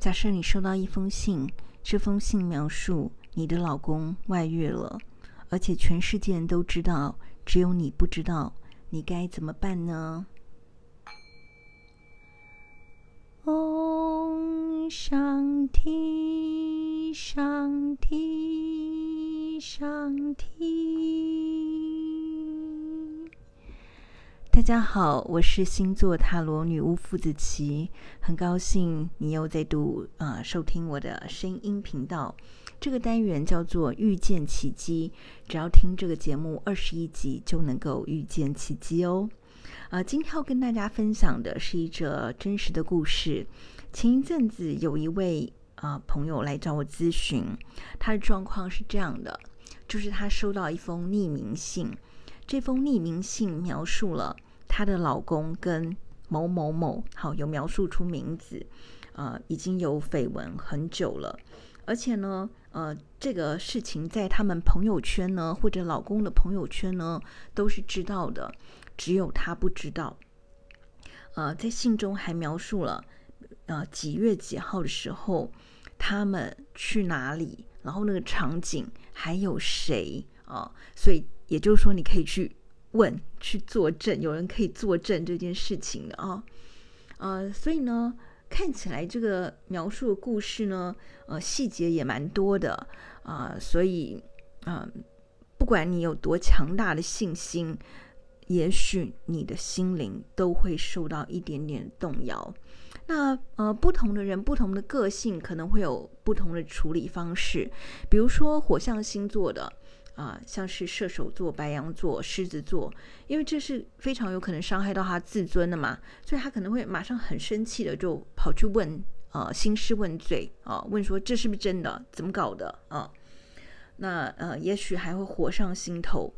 假设你收到一封信，这封信描述你的老公外遇了，而且全世界人都知道，只有你不知道，你该怎么办呢？嗡，上帝，上帝，上帝。大家好，我是星座塔罗女巫傅子琪，很高兴你又再度啊、收听我的声音频道。这个单元叫做遇见奇迹，只要听这个节目二十一集就能够遇见奇迹哦。啊、今天要跟大家分享的是一则真实的故事。前一阵子有一位啊、朋友来找我咨询，他的状况是这样的，就是他收到一封匿名信。这封匿名信描述了她的老公跟某某某，好，有描述出名字，呃，已经有绯闻很久了，而且呢，呃，这个事情在他们朋友圈呢，或者老公的朋友圈呢，都是知道的，只有他不知道。呃，在信中还描述了，呃，几月几号的时候，他们去哪里，然后那个场景还有谁啊、所以。也就是说，你可以去问、去作证，有人可以作证这件事情的啊，呃，所以呢，看起来这个描述的故事呢，呃，细节也蛮多的啊，所以，嗯，不管你有多强大的信心，也许你的心灵都会受到一点点动摇。那呃，不同的人、不同的个性，可能会有不同的处理方式。比如说火象星座的。啊，像是射手座、白羊座、狮子座，因为这是非常有可能伤害到他自尊的嘛，所以他可能会马上很生气的就跑去问，呃，兴师问罪啊，问说这是不是真的？怎么搞的啊？那呃，也许还会火上心头。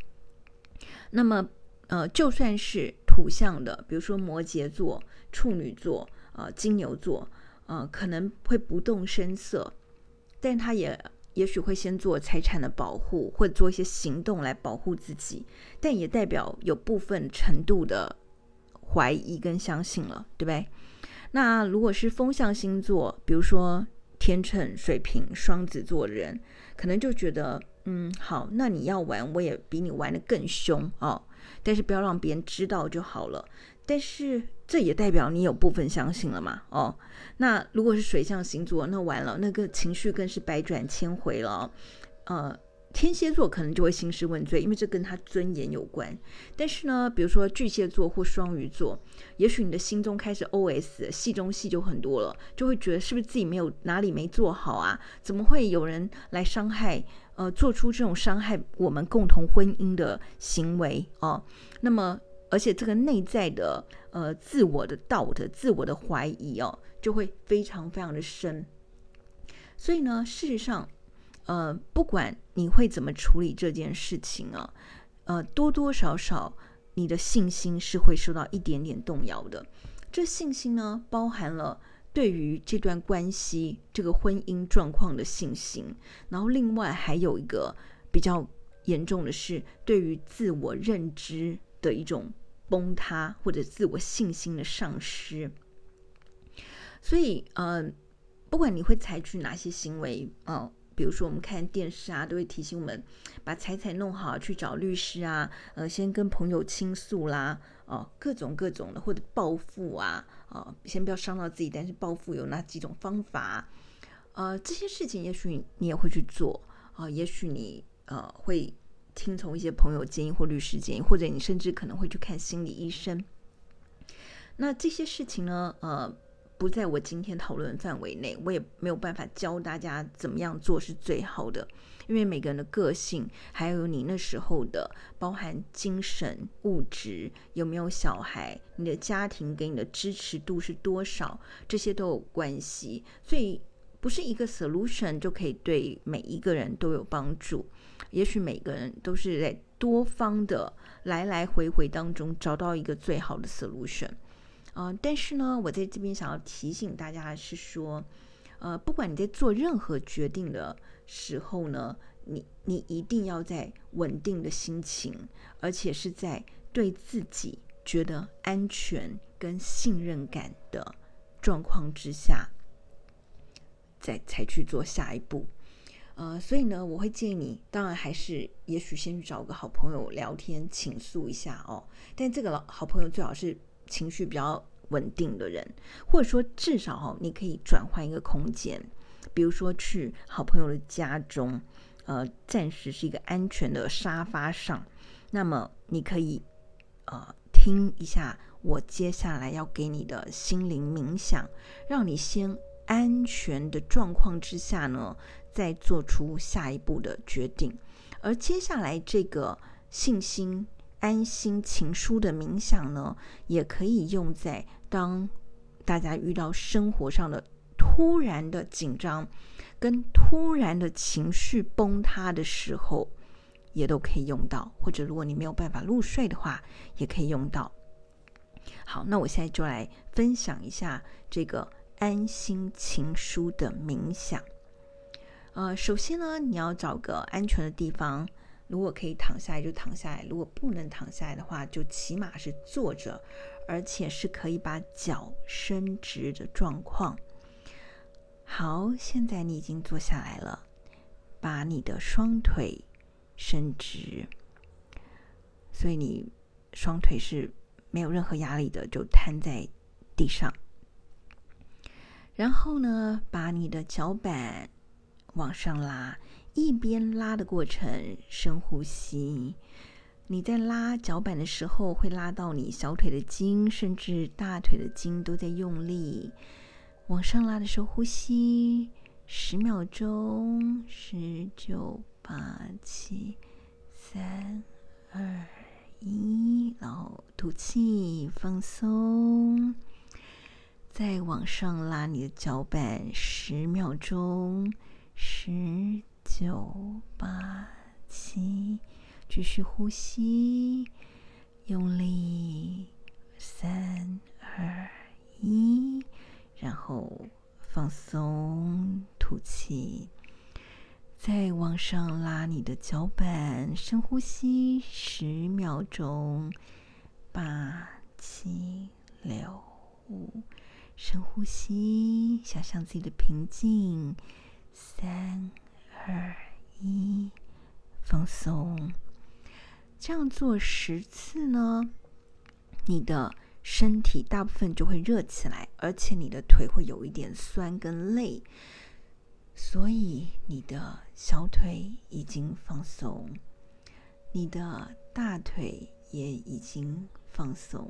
那么呃，就算是土象的，比如说摩羯座、处女座、啊、呃，金牛座，呃，可能会不动声色，但他也。也许会先做财产的保护，或者做一些行动来保护自己，但也代表有部分程度的怀疑跟相信了，对不对？那如果是风象星座，比如说天秤、水瓶、双子座的人，可能就觉得，嗯，好，那你要玩，我也比你玩得更凶哦，但是不要让别人知道就好了。但是这也代表你有部分相信了嘛？哦，那如果是水象星座，那完了，那个情绪更是百转千回了。呃，天蝎座可能就会兴师问罪，因为这跟他尊严有关。但是呢，比如说巨蟹座或双鱼座，也许你的心中开始 OS，戏中戏就很多了，就会觉得是不是自己没有哪里没做好啊？怎么会有人来伤害？呃，做出这种伤害我们共同婚姻的行为哦？那么。而且这个内在的呃自我的道德、自我的怀疑哦，就会非常非常的深。所以呢，事实上，呃，不管你会怎么处理这件事情啊，呃，多多少少你的信心是会受到一点点动摇的。这信心呢，包含了对于这段关系、这个婚姻状况的信心，然后另外还有一个比较严重的是对于自我认知的一种。崩塌或者自我信心的丧失，所以呃，不管你会采取哪些行为，呃，比如说我们看电视啊，都会提醒我们把财产弄好，去找律师啊，呃，先跟朋友倾诉啦，哦、各种各种的，或者报复啊，啊、先不要伤到自己，但是报复有哪几种方法？呃，这些事情也许你也会去做啊、也许你呃会。听从一些朋友建议或律师建议，或者你甚至可能会去看心理医生。那这些事情呢，呃，不在我今天讨论范围内，我也没有办法教大家怎么样做是最好的，因为每个人的个性，还有你那时候的包含精神、物质，有没有小孩，你的家庭给你的支持度是多少，这些都有关系。所以不是一个 solution 就可以对每一个人都有帮助。也许每个人都是在多方的来来回回当中找到一个最好的 solution，啊、呃，但是呢，我在这边想要提醒大家的是说，呃，不管你在做任何决定的时候呢，你你一定要在稳定的心情，而且是在对自己觉得安全跟信任感的状况之下，再才去做下一步。呃，所以呢，我会建议你，当然还是也许先去找个好朋友聊天倾诉一下哦。但这个好朋友最好是情绪比较稳定的人，或者说至少哦，你可以转换一个空间，比如说去好朋友的家中，呃，暂时是一个安全的沙发上，那么你可以呃听一下我接下来要给你的心灵冥想，让你先安全的状况之下呢。再做出下一步的决定，而接下来这个信心安心情书的冥想呢，也可以用在当大家遇到生活上的突然的紧张跟突然的情绪崩塌的时候，也都可以用到。或者如果你没有办法入睡的话，也可以用到。好，那我现在就来分享一下这个安心情书的冥想。呃，首先呢，你要找个安全的地方，如果可以躺下来就躺下来，如果不能躺下来的话，就起码是坐着，而且是可以把脚伸直的状况。好，现在你已经坐下来了，把你的双腿伸直，所以你双腿是没有任何压力的，就瘫在地上。然后呢，把你的脚板。往上拉，一边拉的过程，深呼吸。你在拉脚板的时候，会拉到你小腿的筋，甚至大腿的筋都在用力。往上拉的时候，呼吸十秒钟，十九八七三二一，然后吐气放松。再往上拉你的脚板十秒钟。十九八七，继续呼吸，用力，三二一，然后放松，吐气，再往上拉你的脚板，深呼吸十秒钟，八七六五，深呼吸，想象自己的平静。三二一，放松。这样做十次呢，你的身体大部分就会热起来，而且你的腿会有一点酸跟累，所以你的小腿已经放松，你的大腿也已经放松。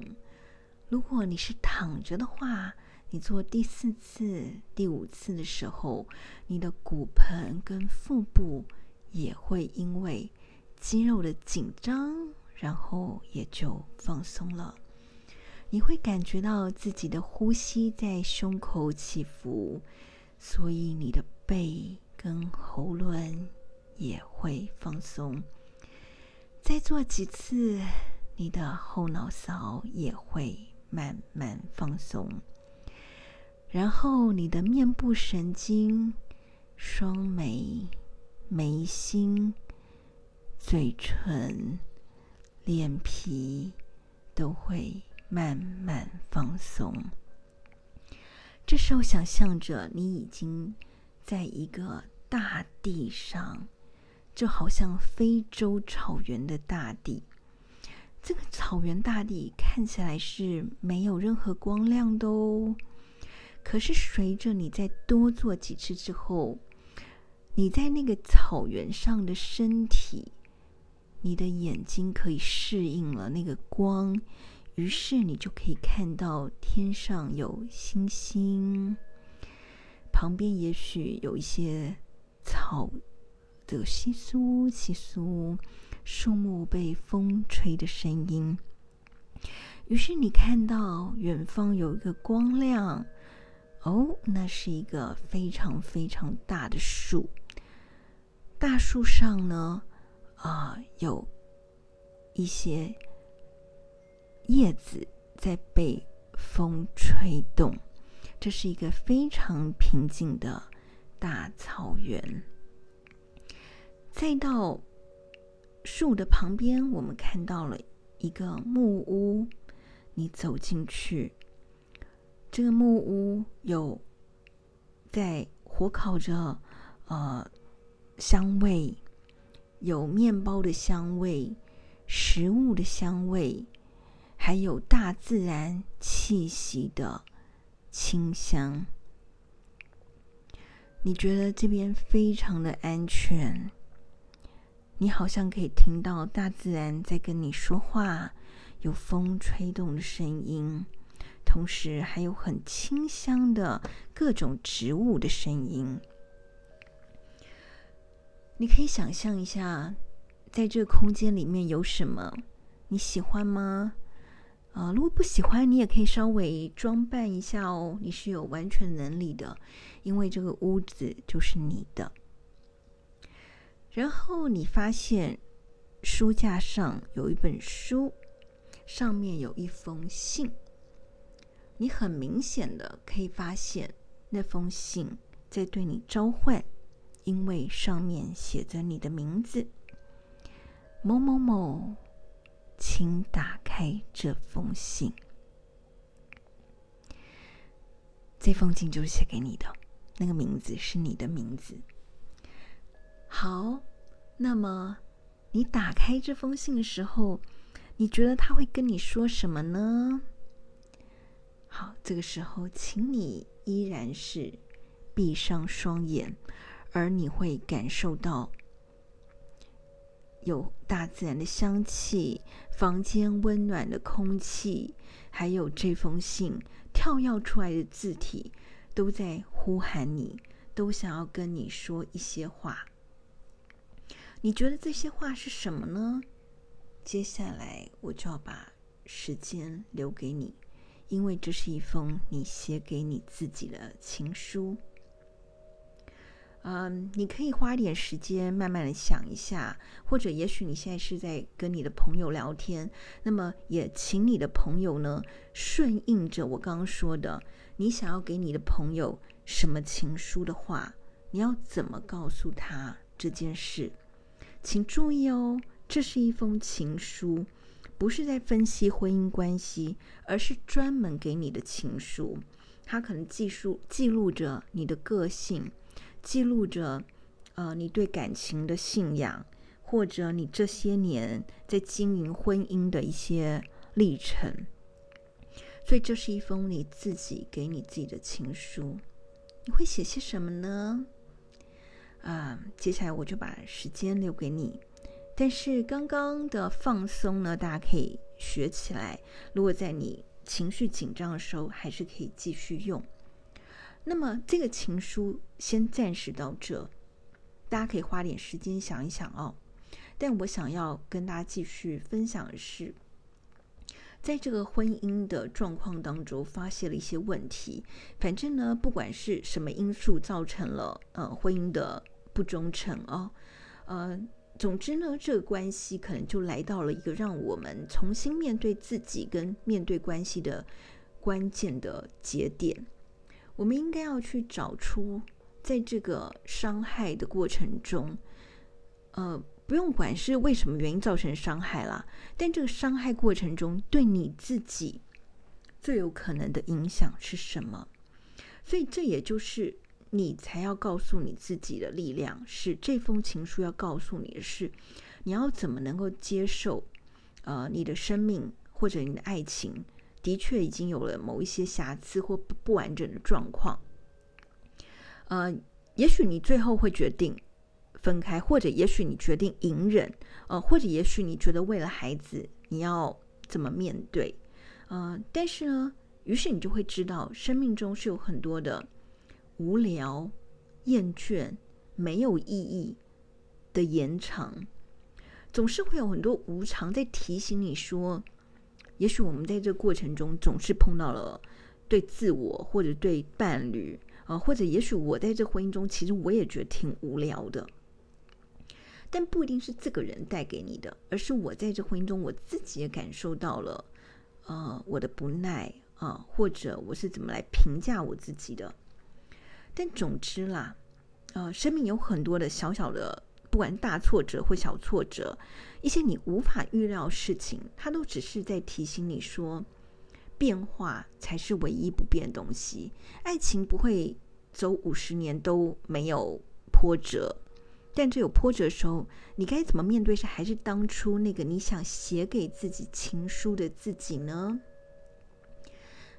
如果你是躺着的话，你做第四次、第五次的时候，你的骨盆跟腹部也会因为肌肉的紧张，然后也就放松了。你会感觉到自己的呼吸在胸口起伏，所以你的背跟喉咙也会放松。再做几次，你的后脑勺也会慢慢放松。然后，你的面部神经、双眉、眉心、嘴唇、脸皮都会慢慢放松。这时候，想象着你已经在一个大地上，就好像非洲草原的大地。这个草原大地看起来是没有任何光亮的哦。可是，随着你再多做几次之后，你在那个草原上的身体，你的眼睛可以适应了那个光，于是你就可以看到天上有星星，旁边也许有一些草的稀疏、稀疏，树木被风吹的声音。于是你看到远方有一个光亮。哦，那是一个非常非常大的树。大树上呢，啊、有一些叶子在被风吹动。这是一个非常平静的大草原。再到树的旁边，我们看到了一个木屋。你走进去。这个木屋有在火烤着，呃，香味，有面包的香味，食物的香味，还有大自然气息的清香。你觉得这边非常的安全，你好像可以听到大自然在跟你说话，有风吹动的声音，同时还有很清香的各种植物的声音。你可以想象一下，在这个空间里面有什么？你喜欢吗？啊，如果不喜欢，你也可以稍微装扮一下哦。你是有完全能力的，因为这个屋子就是你的。然后你发现书架上有一本书，上面有一封信。你很明显的可以发现那封信在对你召唤，因为上面写着你的名字，某某某。请打开这封信。这封信就是写给你的，那个名字是你的名字。好，那么你打开这封信的时候，你觉得他会跟你说什么呢？好，这个时候，请你依然是闭上双眼，而你会感受到。有大自然的香气，房间温暖的空气，还有这封信跳跃出来的字体，都在呼喊你，都想要跟你说一些话。你觉得这些话是什么呢？接下来我就要把时间留给你，因为这是一封你写给你自己的情书。嗯，你可以花点时间慢慢的想一下，或者也许你现在是在跟你的朋友聊天，那么也请你的朋友呢，顺应着我刚刚说的，你想要给你的朋友什么情书的话，你要怎么告诉他这件事？请注意哦，这是一封情书，不是在分析婚姻关系，而是专门给你的情书，它可能记述记录着你的个性。记录着，呃，你对感情的信仰，或者你这些年在经营婚姻的一些历程。所以，这是一封你自己给你自己的情书。你会写些什么呢？啊、接下来我就把时间留给你。但是刚刚的放松呢，大家可以学起来。如果在你情绪紧张的时候，还是可以继续用。那么这个情书先暂时到这，大家可以花点时间想一想哦。但我想要跟大家继续分享的是，在这个婚姻的状况当中发现了一些问题。反正呢，不管是什么因素造成了呃婚姻的不忠诚哦，呃，总之呢，这个关系可能就来到了一个让我们重新面对自己跟面对关系的关键的节点。我们应该要去找出，在这个伤害的过程中，呃，不用管是为什么原因造成伤害啦，但这个伤害过程中对你自己最有可能的影响是什么？所以这也就是你才要告诉你自己的力量，是这封情书要告诉你的是，你要怎么能够接受，呃，你的生命或者你的爱情。的确已经有了某一些瑕疵或不不完整的状况，呃，也许你最后会决定分开，或者也许你决定隐忍，呃，或者也许你觉得为了孩子你要怎么面对，呃，但是呢，于是你就会知道，生命中是有很多的无聊、厌倦、没有意义的延长，总是会有很多无常在提醒你说。也许我们在这过程中总是碰到了对自我或者对伴侣啊，或者也许我在这婚姻中，其实我也觉得挺无聊的。但不一定是这个人带给你的，而是我在这婚姻中，我自己也感受到了，呃，我的不耐啊，或者我是怎么来评价我自己的。但总之啦，呃，生命有很多的小小的。不管大挫折或小挫折，一些你无法预料的事情，它都只是在提醒你说，变化才是唯一不变的东西。爱情不会走五十年都没有波折，但这有波折的时候，你该怎么面对？是还是当初那个你想写给自己情书的自己呢？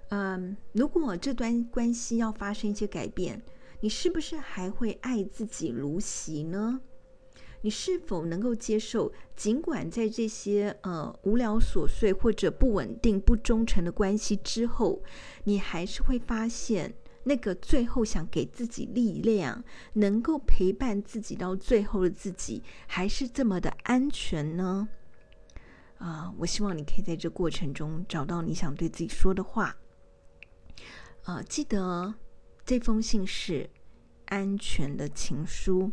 嗯，如果这段关系要发生一些改变，你是不是还会爱自己如昔呢？你是否能够接受，尽管在这些呃无聊琐碎或者不稳定、不忠诚的关系之后，你还是会发现那个最后想给自己力量、能够陪伴自己到最后的自己，还是这么的安全呢？啊、我希望你可以在这过程中找到你想对自己说的话。呃，记得这封信是安全的情书。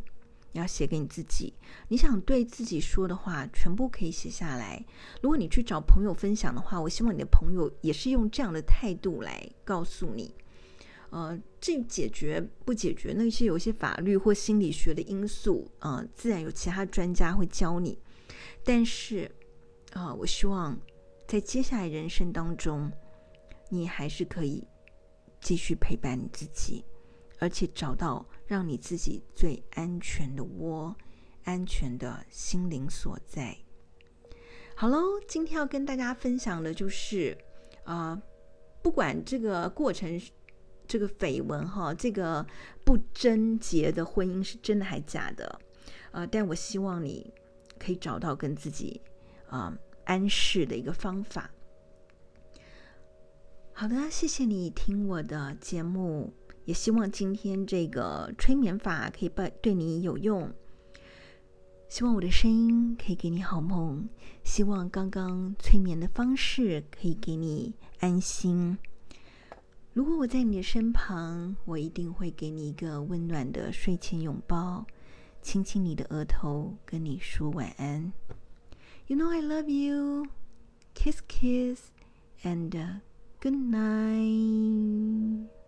要写给你自己，你想对自己说的话，全部可以写下来。如果你去找朋友分享的话，我希望你的朋友也是用这样的态度来告诉你。呃，这解决不解决那些有一些法律或心理学的因素，呃，自然有其他专家会教你。但是，啊、呃，我希望在接下来人生当中，你还是可以继续陪伴你自己，而且找到。让你自己最安全的窝，安全的心灵所在。好喽，今天要跟大家分享的就是，呃，不管这个过程，这个绯闻哈，这个不贞洁的婚姻是真的还假的，呃，但我希望你可以找到跟自己啊、呃、安适的一个方法。好的，谢谢你听我的节目。也希望今天这个催眠法可以对对你有用。希望我的声音可以给你好梦。希望刚刚催眠的方式可以给你安心。如果我在你的身旁，我一定会给你一个温暖的睡前拥抱，亲亲你的额头，跟你说晚安。You know I love you. Kiss, kiss, and good night.